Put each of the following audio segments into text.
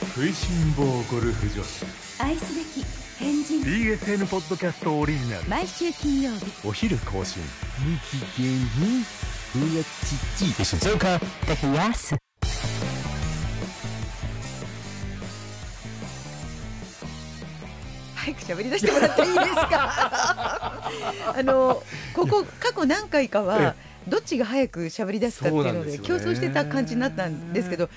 食いしん坊ゴルフ女子。愛すべき変人。BSN ポッドキャストオリジナル。毎週金曜日。お昼更新。日芸にうやちち静岡高安。早く喋り出してもらっていいですか？あのここ過去何回かはどっちが早く喋り出すかっていうので競争してた感じになったんですけど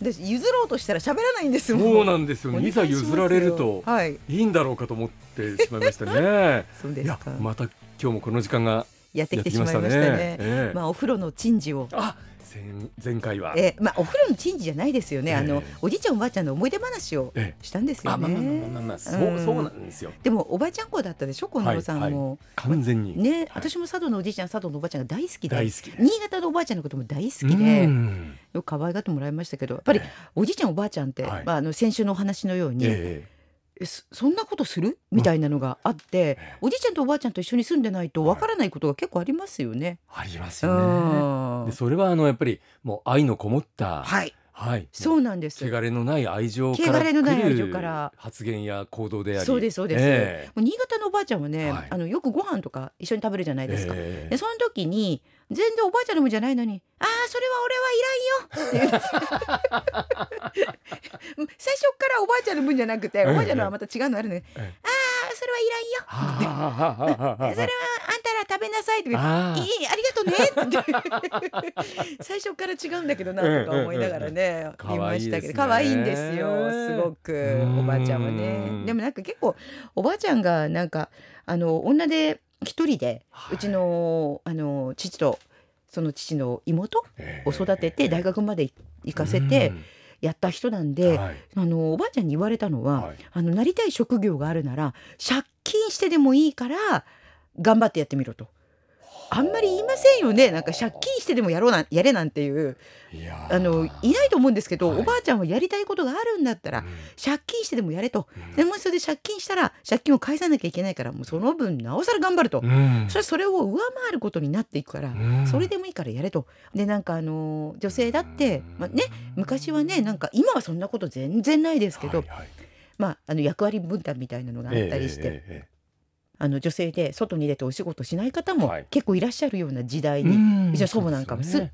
私譲ろうとしたら喋らないんですもん。そうなんですよ。ねいざ譲られるとはい。いいんだろうかと思ってしまいましたね。そうですか。また今日もこの時間がやってききてしまいましたねね。ええ。まあお風呂の珍事を。あ前前回は。えーまあお風呂の珍事じゃないですよね、あのええおじいちゃんおばあちゃんの思い出話をえしたんですよあまあまあまあねまあまあ。そううん。そうなんですよ。でもおばあちゃん子だったでしょ近藤さんも、完全に。ね、はい。私も佐渡のおじいちゃん佐渡のおばあちゃんが大好きで大好きで。新潟のおばあちゃんのことも大好きうでん。よく可愛がってもらいましたけどやっぱりえおじいちゃんおばあちゃんって、はい。まあ、あの先週のお話のように、えええそそんなことする？みたいなのがあって、ええ。おじいちゃんとおばあちゃんと一緒に住んでないとわからないことが結構ありますよね。ありますうよん。ねでそれはあのやっぱりもう愛のこもったはい。はい。そうなんです。汚れのない愛情から汚れのない愛情から発言や行動であり。そうですそうです、えもう新潟のおばあちゃんはね、はい。あのよくご飯とか一緒に食べるじゃないえですか。ええ。でその時に全然おばあちゃんの分じゃないのに「ああそれは俺はいらんよ」最初からおばあちゃんの分じゃなくておばあちゃんのはまた違うのあるのに「あえあそれはいらんよ」それはあんたら食べなさい」っていいありがとうねって 最初から違うんだけどなとか思いながらねうんうん見ましたけど可可愛いんですすよすごくうん。おばあちゃんはね。でもなんか結構おばあちゃんがなんかあの女で一人ではい。うちのあの父とその父の妹ええを育てて大学まで行かせてうん。やった人なんではい。あのおばあちゃんに言われたのははい。あのなりたい職業があるなら借金してでもいいから頑張ってやってみろと。あんまり言いませんよね。なんか借金してでもやろうなんやれなんていう。いあのいないと思うんですけど、はい。おばあちゃんはやりたいことがあるんだったら、うん。借金してでもやれと、うん。でもしそれで借金したら借金を返さなきゃいけないからもうその分なおさら頑張ると、うん。そしたらそれを上回ることになっていくから、うん。それでもいいからやれと。でなんかあの女性だって、うん。まあね、昔はねなんか今はそんなこと全然ないですけど、はいはい。まあ、あの役割分担みたいなのがあったりして、えええあの女性で外に出てお仕事しない方もはい。結構いらっしゃるような時代えに、うんうちの祖母なんかもすよね。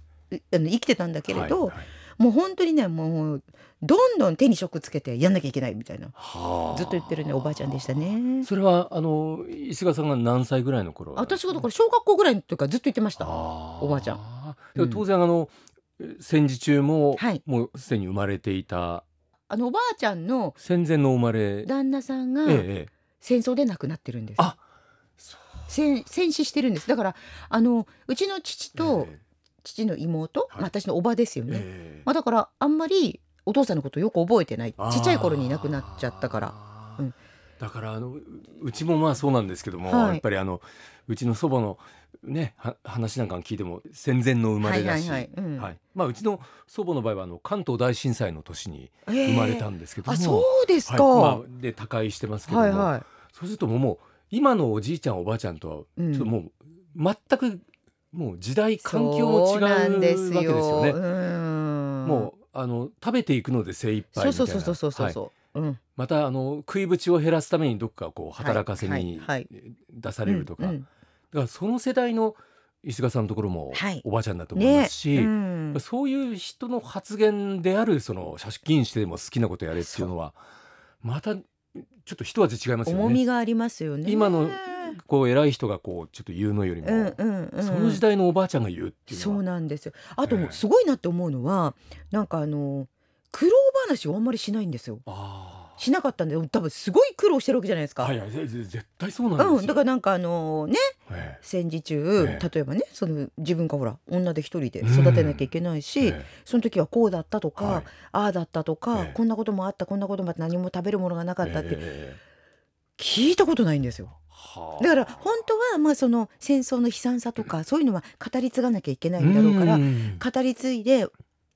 あの生きてたんだけれど、はいはい。もう本当にねもうどんどん手に職つけてやんなきゃいけないみたいな。はあ。ずっと言ってるねおばあちゃんでしたね。それはあの石川さんが何歳ぐらいの頃私がだから小学校ぐらいの時からずっと言ってました。おばあちゃん。でも当然あの戦時中も、はい。もうすでに生まれていた。あのおばあちゃんの戦前の生まれ。旦那さんがええええ戦争で亡くなってるんです。あ戦戦死してるんです。だからあのうちの父とえ父の妹、はいまあ私のおばですよえね。ええまあだからあんまりお父さんのことよく覚えてない。ちっちゃい頃に亡くなっちゃったから。うんだからあのううちもまあそうなんですけども、はい。やっぱりあのうちの祖母のねは話なんか聞いても戦前の生まれだし、はいはいはい。うん。はい。まあうちの祖母の場合はあの関東大震災の年に生生まれたんですけども、あそうですか。はい。まあ、で他界してますけども、はいはそうするともう今のおじいちゃんおばあちゃんとはうん。ちょっともう全くもう時代環境も違うわけですよね。うんもうあの食べていくので精一杯みたいうな。そそうそうそうそうはい。そう。うん。またあの食いぶちを減らすためにどっかこう働かせはいにはい出されるとか、だからその世代の石川さんのところもはいおばあちゃんだと思いまねすし、うんそういう人の発言であるその借金してでも好きなことやれっていうのはまたちょっと一味違いますよね。重みがありますよね。今のこう偉い人がこうちょっと言うのよりも、うんうんうん。その時代のおばあちゃんが言うっていうのそはうなんですよ。あとええすごいなって思うのは、なんかあの苦労話をあんまりしないんですよ。あしなかったんで、多分すごい苦労してるわけじゃないですか。あはいはい絶対そうなんですよ。うん、だからなんかあのねえ戦時中、ええ。例えばねその自分がほら女で一人で育てなきゃいけないえし、えその時はこうだったとか、はい。ああだったとか、ええ。こんなこともあったこんなこともあって何も食べるものがなかったってえ聞いたことないんですよ。はあ。だから本当はまあその戦争の悲惨さとかそういうのは語り継がなきゃいけないんだろうからん。語り継いで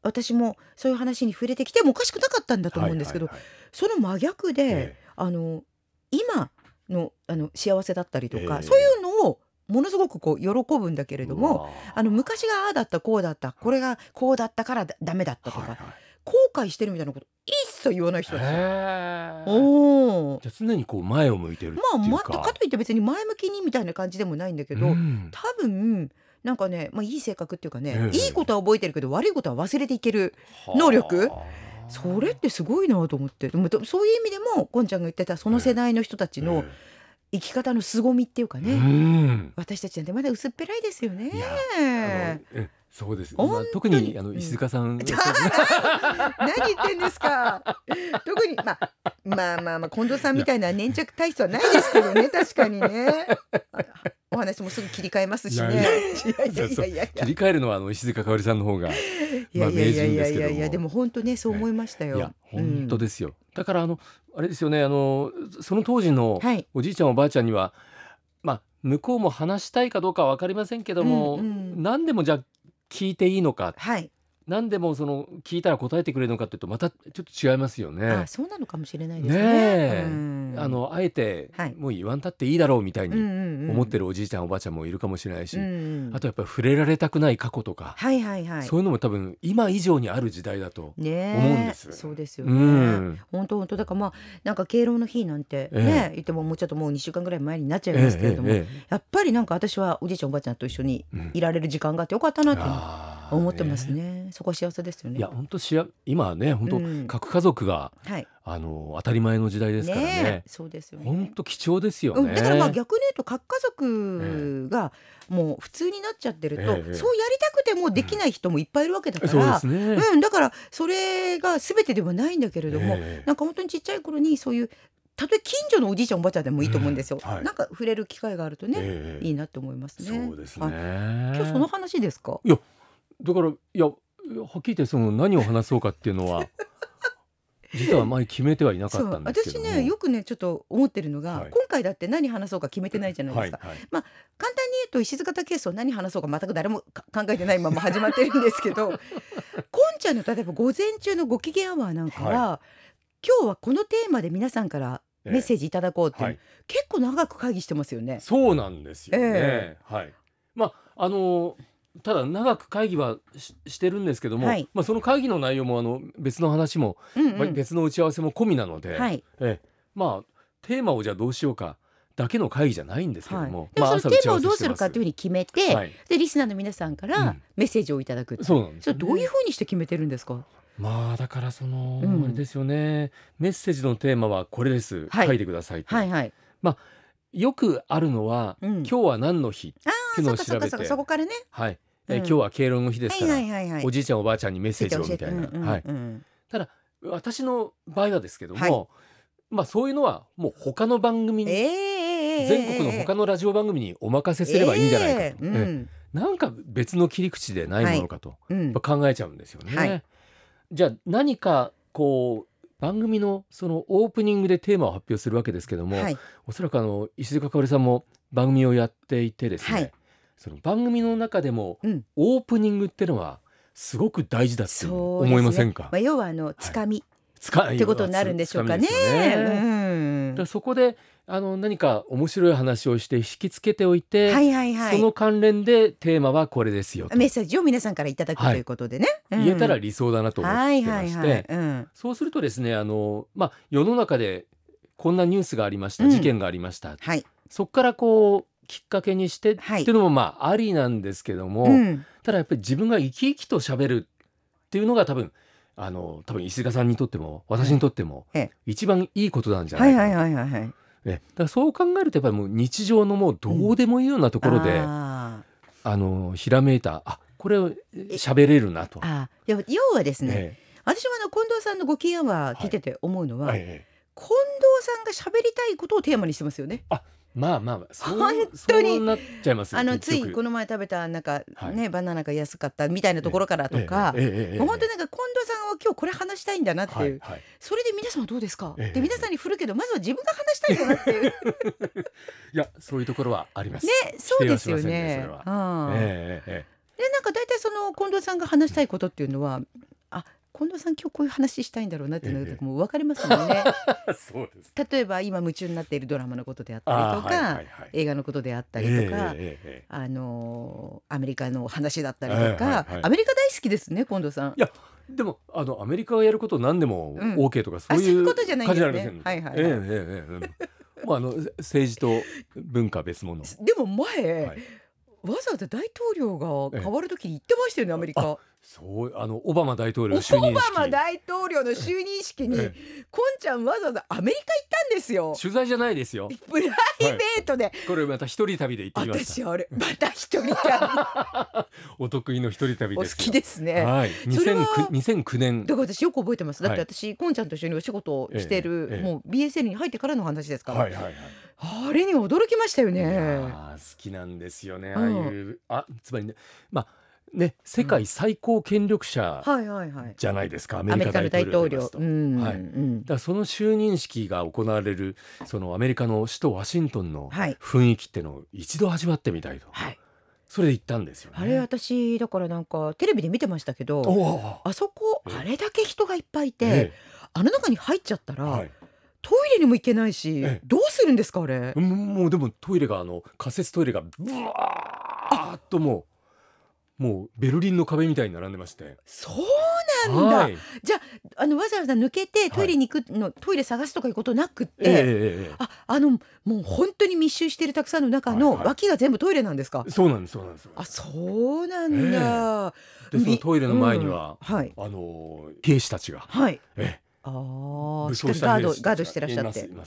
私もそういう話に触れてきてもおかしくなかったんだと思うんですけど、その真逆で、えあの今のあの幸せだったりとか、ええ。そういうのをものすごくこう喜ぶんだけれえどもあの昔がああだったこうだったこれがこうだったからだダメだったとか、はいはい。後悔してるみたいなこと一とは言わない人へですおお。じゃあ常にこう前を向いてるってまあまかといって別に前向きにみたいな感じでもないんだけど、うん。多分なんかね、まあいい性格っていうかね、ええいいことは覚えてるけど悪いことは忘れていける。能力？はあそれってすごいなと思って。でもそういう意味でもこんちゃんが言ってたその世代の人たちの生き方の凄みっていうかええね。うん私たちなんてまだ薄っぺらいですよねあのえそうです、まあ特にあのうん石塚さん、何言ってんですか？特にまあまあまあまあ近藤さんみたいな粘着体質はないですけどね確かにね。あお話もすぐ切り替えますしね。切り替えるのはあの石塚かおりさんの方がいまあ名やいやいや人ですけどもいやいやいやでも本当ねそう思いましたよ。本当で。ですよ、だからあのあれですよねあのその当時のはい。おじいちゃんおばあちゃんにはまあ向こうも話したいかどうかは分かりませんけども、うんうん何でもじゃあ聞いていいのかはい。何でもその聞いたら答えてくれるのかっていうとまたちょっと違いますよね。あそうなのかもしれないですね。ねえ。うん。あのあえて、はい。もう言わんたっていいだろうみたいに思ってるるおじいちゃんおばあちゃんもいるかもしれないし、うんあとやっぱり触れられたくない過去とか、はいはいはい。そういうのも多分今以上にある時代だと。ねえ。思うんです。そうですようね。ん。本当本当。だからまあなんか敬老の日なんてえね、言ってももうちょっともう2週間ぐらい前になっちゃいますけれども、えええやっぱりなんか私はおじいちゃんおばあちゃんと一緒にえうん。いられる時間があってよかったなってあー思ってますね。そこは幸せですよね。いや本当しや今はね本当、うん核家族がはい。あの当たり前の時代ですからねねえそうですよね。本当貴重ですようん、ね。だからまあ逆に言うと核家族がもう普通になっちゃってると、ええそうやりたくてもできない人もいっぱいいるわけだから、そうですね。うん、だからそれが全てではないんだけれども、ええなんか本当にちっちゃい頃にそういうたとえ近所のおじいちゃんおばあちゃんでもいいと思うんですよ、うんはいなんか触れる機会があるとね、ええいいなって思いますねそうですね。はい今日その話ですか？だからいやはっきり言ってその何を話そうかっていうのは 実はあまり決めてはいなかったんですけども。私ねよくねちょっと思ってるのが、はい今回だって何話そうか決めてないじゃないですか、はいはい簡単に言うと石塚武ケースを何話そうか全く誰もか考えてないまま始まってるんですけど こんちゃんの例えば午前中のご機嫌アワーなんかは、今日はこのテーマで皆さんからメッセージいただこうっていう、はい、結構長く会議してますよね。そうなんですよね。えはい。まああのただ長く会議はししてるんですけども、はい。まあその会議の内容もあの別の話も、うんうん。まあ別の打ち合わせも込みなので、はい。ええ。まあテーマをじゃあどうしようかだけの会議じゃないんですけどはい、も、でもそのテーマをどうするかというふうに決めて、はい、でリスナーの皆さんかうらん。メッセージをいただくってそうなんですよね、それどういうふうにして決めてるんですか？まあだからその、うんあれですよね。メッセージのテーマはこれです、はい。書いてくださいと、はいはい。よくあるのは、うん。今日は何の日あっていうのをあ、そうかそうかそうか調べてそこからね。はい、えうん。今日は敬老の日ですから。おじいちゃんおばあちゃんにメッセージをみたいな、はい、うん私の場合はですけども、はい。まあそういうのはもう他の番組に、ええ全国の他のラジオ番組にお任せすればいいんじゃないかと、なんか別の切り口でないものかと、考えちゃうんですよね。はい。じゃあ何かこう番組のそのオープニングでテーマを発表するわけですけども、はい。おそらくあの石塚かおりさんも番組をやっていてですね、はいその番組の中でもうん。オープニングってのはすごく大事だって思いませんか？まあ、要はあのつかみ。使いってことになるんでしょうかね。ね。うん。そこであの何か面白い話をして引きつけておいて、はいはいはい。その関連でテーマはこれですよと。メッセージを皆さんからいただくはいとい。うことでね。うん。言えたら理想だなと思はいってまして、はいはい。うん。そうするとですねあの、まあ、世の中でこんなニュースがありました、うん。事件がありました。はい。そこからこうきっかけにしてってはいいうのもまあありなんですけども、うん。ただやっぱり自分が生き生きと喋るっていうのが多分あの多分石塚さんにとっても私にとってもええ。一番いいことなんじゃなかな、はいいはいはいはいはい。えだからそう考えるとやっぱりもう日常のもうどうでもいいようなところで、ああのひらめいたあこれを喋れるなと。ー。あー。要要はですね、え私はあの近藤さんのご機嫌は聞いてて思うのは、えええ近藤さんが喋りたいことをテーマにしてますよね。まあまあまあそう本当に。なっちゃいますあのついこの前食べたなんか、はい、ねバナナが安かったみたいなところからとか、ええ。え、本当なんか近藤さんは今日これ話したいんだなっていう、はいはい、それで皆さんはどうですか、で皆さんに振るけどまずは自分が話したいんだなっていう。いやそういうところはあります。ねそうですよね。ねそれは、うん、ええええ。でなんか大体その近藤さんが話したいことっていうのは近藤さん今日こういう話したいんだろうなっていうのがもう分かりますもんね。そうです。例えば今夢中になっているドラマのことであったりとか、はいはいはい映画のことであったりとか、あのーアメリカの話だったりとか、アメリカ大好きですね近藤さん。いやでもあのアメリカがやること何でもうん OK とかそうあそういいううことじゃないん感じだよじゃありません？ねはいはいはいええええええうんまああの政治と文化別物。でも前、はいわざわざ大統領が変わる時に言ってましたよねアメリカ。そうあのオバマ大統領オ就任式バマ大統領の就任式に、えこんちゃんわざわざアメリカ行ったんですよ。取材じゃないですよ。プライベートで、これまた一人旅で行ってきました。私あれまた一人旅 お得意の一人旅お好ですよ。きですね。はい。それは2009 2009年だから私よく覚えてます。だってはい私、こんちゃんと一緒にお仕事をしてる、ええええもう BSL に入ってからの話ですから、はいはいはい。あれに驚きましたよね。ー好きなんですよね。ああうんいうあつまりねまあね世界最高権力者。じゃないですか、アアメリカ大大統領。とはいうんだその就任式が行われるそのアメリカの首都ワシントンのはい。雰囲気ってのを一度味わってみたいと、はい。それで行ったんですよね。あれ私だからなんかテレビで見てましたけど、あそこええ。あれだけ人がいっぱいいて、えあの中に入っちゃったら、えはい、トイレにも行けないし、ええ。どうするんですかあれ？うんもうでもトイレがあの仮設トイレがブワーッともうもうベルリンの壁みたいに並んでまして。そうなんだ。はい、あのわざわざ抜けてトイレに行くの、トイレ探すとかいうことなくって、えええええああのもう本当に密集しているたくさんの中のはいはい脇が全部トイレなんですか？えそうなんですそうなんです。あそうなんだ。でそのトイレの前には、うんはいあの兵士たちが、はい。えああ武装ししっかりガードガードしてらっしゃって。いま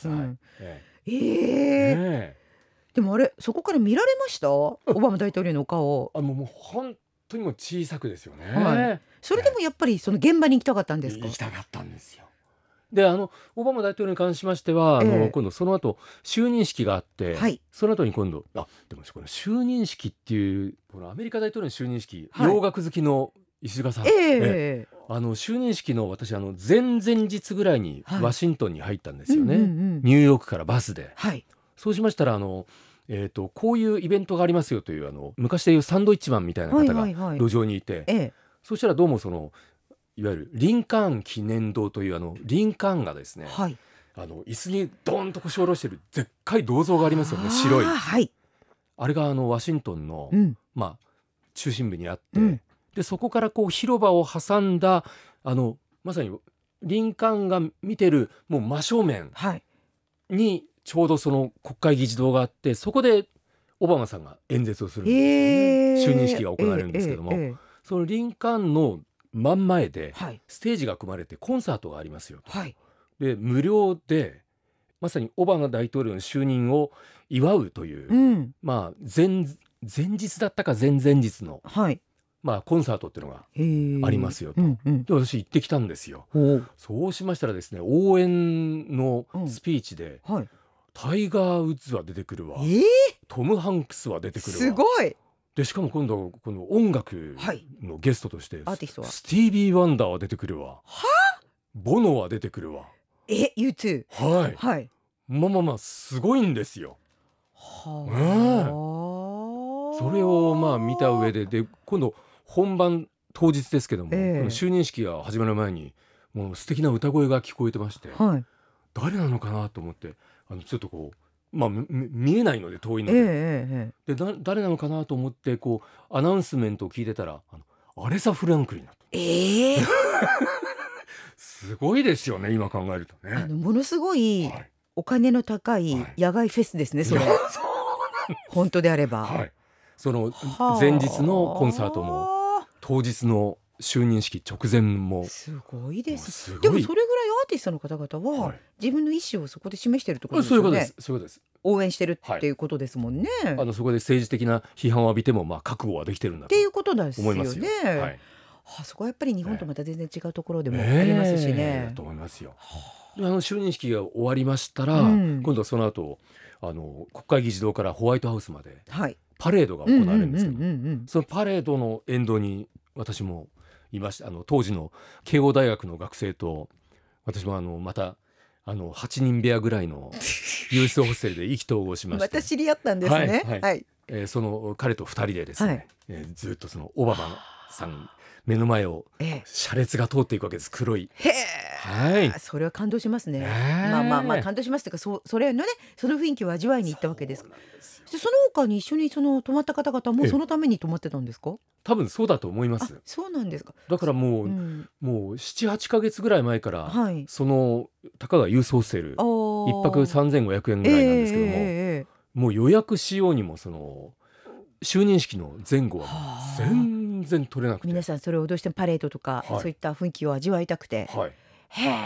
ええええええでもあれそこから見られました？オバマ大統領のお顔。あもうもう本当にもう小さくですよね。はいそれでもやっぱりその現場に行きたかったんですか？行き。たかったんですよ。であのオバマ大統領に関しましては、あえのえ今度その後就任式があって、はいその後に今度あでもこの就任式っていうこのアメリカ大統領の就任式、はい洋楽好きの石塚さん、えええあの就任式の私あの前々日ぐらいにはいワシントンに入ったんですよね、うんうんうんニューヨークからバスで。はいそうしましたらあの、えー、とこういうイベントがありますよというあの昔でいうサンドイッチマンみたいなはい方がはいはい。路上にいて、ええそしたらどうもそのいわゆるリンカーン記念堂というあのリンカーンがですねはい。あの椅子にドーンと腰を下ろしてるでっかい銅像がありますよね白いはい。あれがあのワシントンの、うんまあ、中心部にあって、うんでそこからこう広場を挟んだあのまさにリンカーンが見てるもう真正面はい。にちょうどその国会議事堂があってそこでオバマさんが演説をするんですよね、ええ就任式が行われるんですけども、えええええそのリンカーンの真ん前でステージが組まれてコンサートがありますよと。はい。で無料でまさにオバマ大統領の就任を祝うという、うんまあ前前日だったか前々日の、はい。まあ、コンサートっていうのがありますよとうんうん。で私行ってきたんですよ。そうしましたらですね応援のスピーチで、はい。タイガー・ウッズは出てくるわ。ええトム・ハンクスは出てくるわ。すごい。でしかも今度この音楽はい。のゲストとして、アーティストは？スティービー・ワンダーは出てくるわ。ボノは出てくるわ。え、You too。はい。はい。まあまあまあすごいんですよ。はあ。それをまあ見た上でで今度本番当日ですけども、ええ。この就任式が始まる前にもう素敵な歌声が聞こえてましてはい。誰なのかなと思ってあのちょっとこうまあみ見えないので遠いので,、ええでだ誰なのかなと思ってこうアナウンスメントを聞いてたらあのアレサ・フランクリンだったえ。ええ。すごいですよね今考えるとね。あのものすごいはいお金の高いはい野外フェスですね。それいや。本当であれば。はい、そのはあ前日のコンサートも当日の就任式直前もすごいです。でもそれぐらいアーティストの方々は、はい自分の意思をそこで示してるってことですそういうことでよねす。そういうことです応援してるっていうことですもんね。あのそこで政治的な批判を浴びてもまあ覚悟はできてるんだとっていうことですよね。思いますよ。はい、あそこはやっぱり日本とまた全然違うところでもあええりますしだね。と思いますよ。であの就任式が終わりましたら、うん今度はその後あの国会議事堂からホワイトハウスまではい。パレードが行われるんですけど、そのパレードの沿道に私もいました。あの当時の慶応大学の学生と私もあのまたあの8人部屋ぐらいの ユースホステルで意気投合しまして、また知り合ったんですね。はいはい。はい。えーその彼と2人でですね、はい。えーずっとそのオバマさん目の前をええ。車列が通っていくわけです。黒いへはい。あそれは感動しますね。ねまあまあまあ感動しますというかそそれのねその雰囲気を味わいに行ったわけです。そその他に一緒にその泊まった方々もええ。そのために泊まってたんですか？多分そうだと思いまあすそうなんですか、だからもう、うん、もう78か月ぐらい前から、はい。そのたかがユースホステル一泊3500円ぐらいなんですけども、ええええええ。もう予約しようにもその就任式の前後は全然取れなくて、皆さんそれをどうしてもパレードとか、はい。そういった雰囲気を味わいたくて、はい、へえ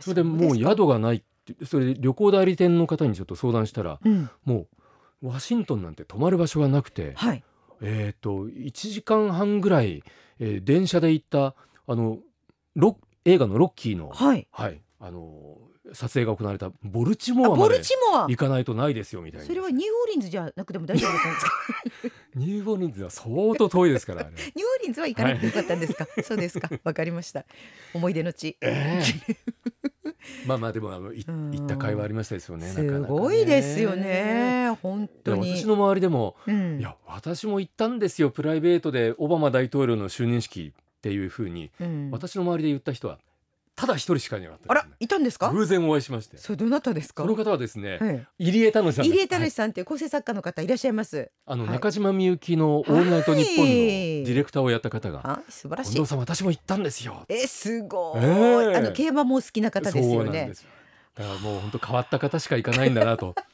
それでもう宿がないってそれで旅行代理店の方にちょっと相談したらうん。もうワシントンなんて泊まる場所がなくて、はい。えっ、と1時間半ぐらい、えー電車で行ったあのロ映画のロッキーの、はい。はい、あの撮影が行われたボルチモアまで行かないとないですよみたいな。それはニューオーリンズじゃなくても大丈夫だったんですか？ニューオーリンズは相当遠いですからニューオーリンズは行かなくてよかったんですか、そうですか。わかりました。思い出の地。ええ。まあまあでもあの行った会話ありましたですよね。すごいですよ。ね。本当に。や私の周りでも、うん。いや私も行ったんですよプライベートでオバマ大統領の就任式っていうふうに、うん。私の周りで行った人はただ一人しかいなかったあらいたんですか？偶然お会いしまして。それどなたですか？その方はですね、はい入江楽さん入江はい楽さんっていう構成作家の方いらっしゃいます。あの、はい。中島みゆきの「オールナイトニッポン」のはい。ディレクターをやった方があ素晴「らしい近藤さん私も行ったんですよ」えすごい、ええ。あの競馬もお好きな方ですよね。なんですよ。だからもう本当変わった方しか行かないんだなと。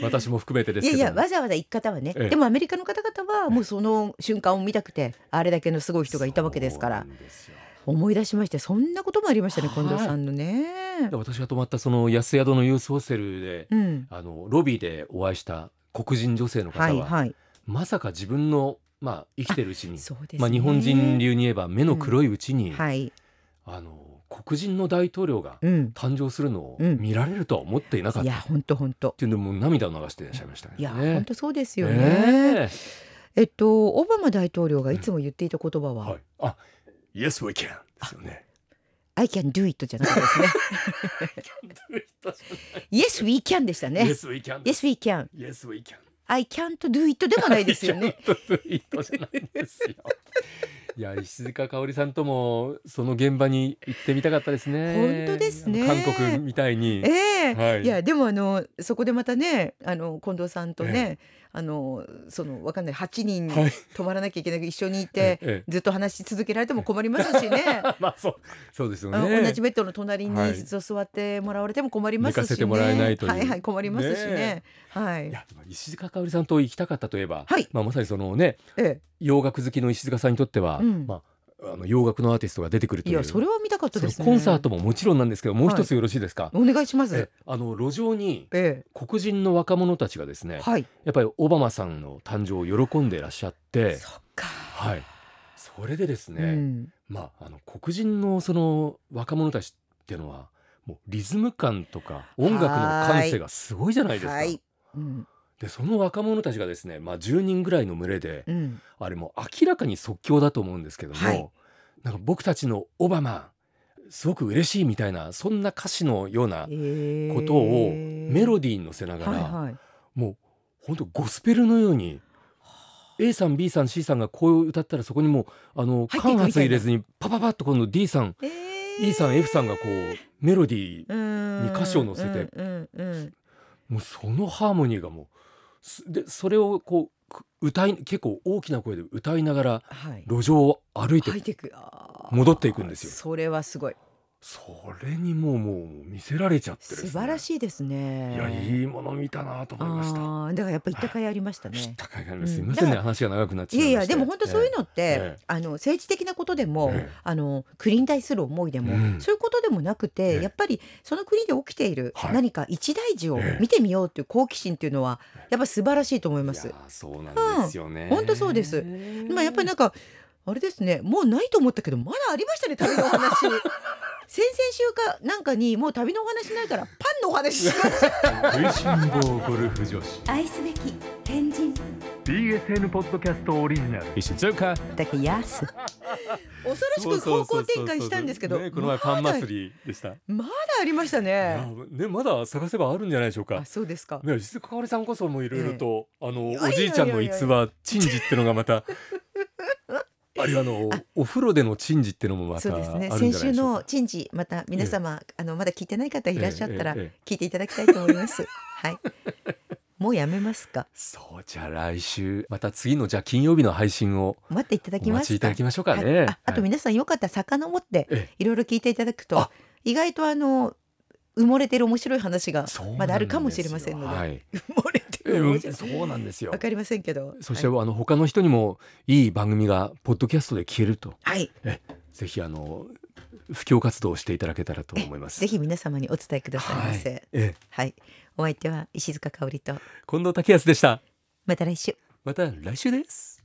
私も含めてですけどいやいやわざわざ行く方はね、ええ。でもアメリカの方々はもうその瞬間を見たくてあれだけのすごい人がいたわけですから。そうですよ思い出しましてそんなこともありましたねはい。近藤さんのね。で私が泊まったその安宿のユースホステルで、うん。あのロビーでお会いした黒人女性の方は、はいはい。まさか自分の、まあ、生きてるうちに、ね。まあ、日本人流に言えば目の黒いうちに、はい。あの黒人の大統領がうん。誕生するのをうん。見られるとは思っていなかった、っいや本当本当。ていうのも涙を流していらっしゃいましたね。いやね本当そうですよね。ねえっとオバマ大統領がいつも言っていた言葉は、はい、あ Yes we can ですよね。I can do it じゃなかったですね。Yes we can でしたね。Yes we can Yes we can Yes we can I can't do it でもないですよね。いんですよ。いや石塚香織さんともその現場に行ってみたかったですね。本当ですね。韓国みたいに。ええ。はい。いやでもあのそこでまたねあの近藤さんとね、あのそのわかんない8人はい。泊まらなきゃいけない一緒にいて、ええずっと話し続けられても困りますしね。まあそうそうですよね。同じベッドの隣にはい。座ってもらわれても困りますしね。寝かせてもらえないという。はいはい困りますしね。ねはい。い石塚香織さんと行きたかったといえば、はい。まあまさにそのねえ。洋楽好きの石塚さんにとっては、うん。まああの洋楽のアーティストが出てくるえいという。やそれは見たかったですね。コンサートももちろんなんですけどもう一つよろしいですか、お願いします。えあの路上にえ黒人の若者たちがですね、えはい。やっぱりオバマさんの誕生を喜んでいらっしゃってそっか。はい。それでですね、うん。まああの黒人のその若者たちっていうのはもうリズム感とか音楽の感性がすごいじゃないですか。はい。うんでその若者たちがですね、まあ、10人ぐらいの群れで、うん。あれもう明らかに即興だと思うんですけども、はい。なんか僕たちのオバマすごく嬉しいみたいなそんな歌詞のようなええことをメロディーに乗せながら、はいはい。もう本当ゴスペルのように A さん B さん C さんがこう歌ったらそこにもうあの間髪入れずにパパパッと今度 D さんえ E さん F さんがこうメロディー。に歌詞を乗せてもうそのハーモニーがもうすでそれをこうく歌い結構大きな声で歌いながらはい。路上を歩いて入ってい戻っていくんですよ。それはすごいそれにもうもう見せられちゃってですね。素晴らしいですね。いやいいもの見たなと思いました。だからやっぱ行った甲斐ありましたね。知ったかいがあります。うん。すいませんね話が長くなっちいやいゃいまして。やでも本当そういうのって、ええ。あの政治的なことでも、ええ。あの国に対する思いでも、うん。そういうことでもなくて、ええ。やっぱりその国で起きているはい。何か一大事をええ。見てみようっていう好奇心っていうのはやっぱ素晴らしいと思います。いや。そうなんですよね。本当そうです。まあやっぱりなんかあれですねもうないと思ったけどまだありましたね旅のお話 先々週かなんかにもう旅のお話ないからパンのお話しました食い。しん坊ゴルフ女子愛すべき変人 BSN ポッドキャストオリジナル。石塚だけやす恐ろしく方向転換したんですけどねこの前パン祭りでした。いまだありましたやねねまだ探せばあるんじゃないでしょうか。あ。そうですか。ね石塚かおりさんこそもいろいろとあのいやいやいやおじいちゃんの逸話珍事ってのがまたああるいはあのお風呂での珍事っていうのもまたそうですね。先週の珍事また皆様、あのまだ聞いてない方いらっしゃったらええええ聞いていただきたいと思います、はい。もうやめますか。そうじゃあ来週また次のじゃあ金曜日の配信を待っていただきおますか。待ちいただきましょうかはいね。ああと皆さんよかったら遡ってええ。いろいろ聞いていただくとあ。意外とあの埋もれてる面白い話がまだあるかもしれませんので、はい。埋もれてえる面白い。そうなんですよ。わ。かりませんけど。そして、はい、あの他の人にもいい番組がポッドキャストで聞けると。はい。ぜひあの布教活動をしていただけたらと思います。ぜひ皆様にお伝えくださいませ。はい。ええ。はい、お相手は石塚香織と近藤武康でした。また来週。また来週です。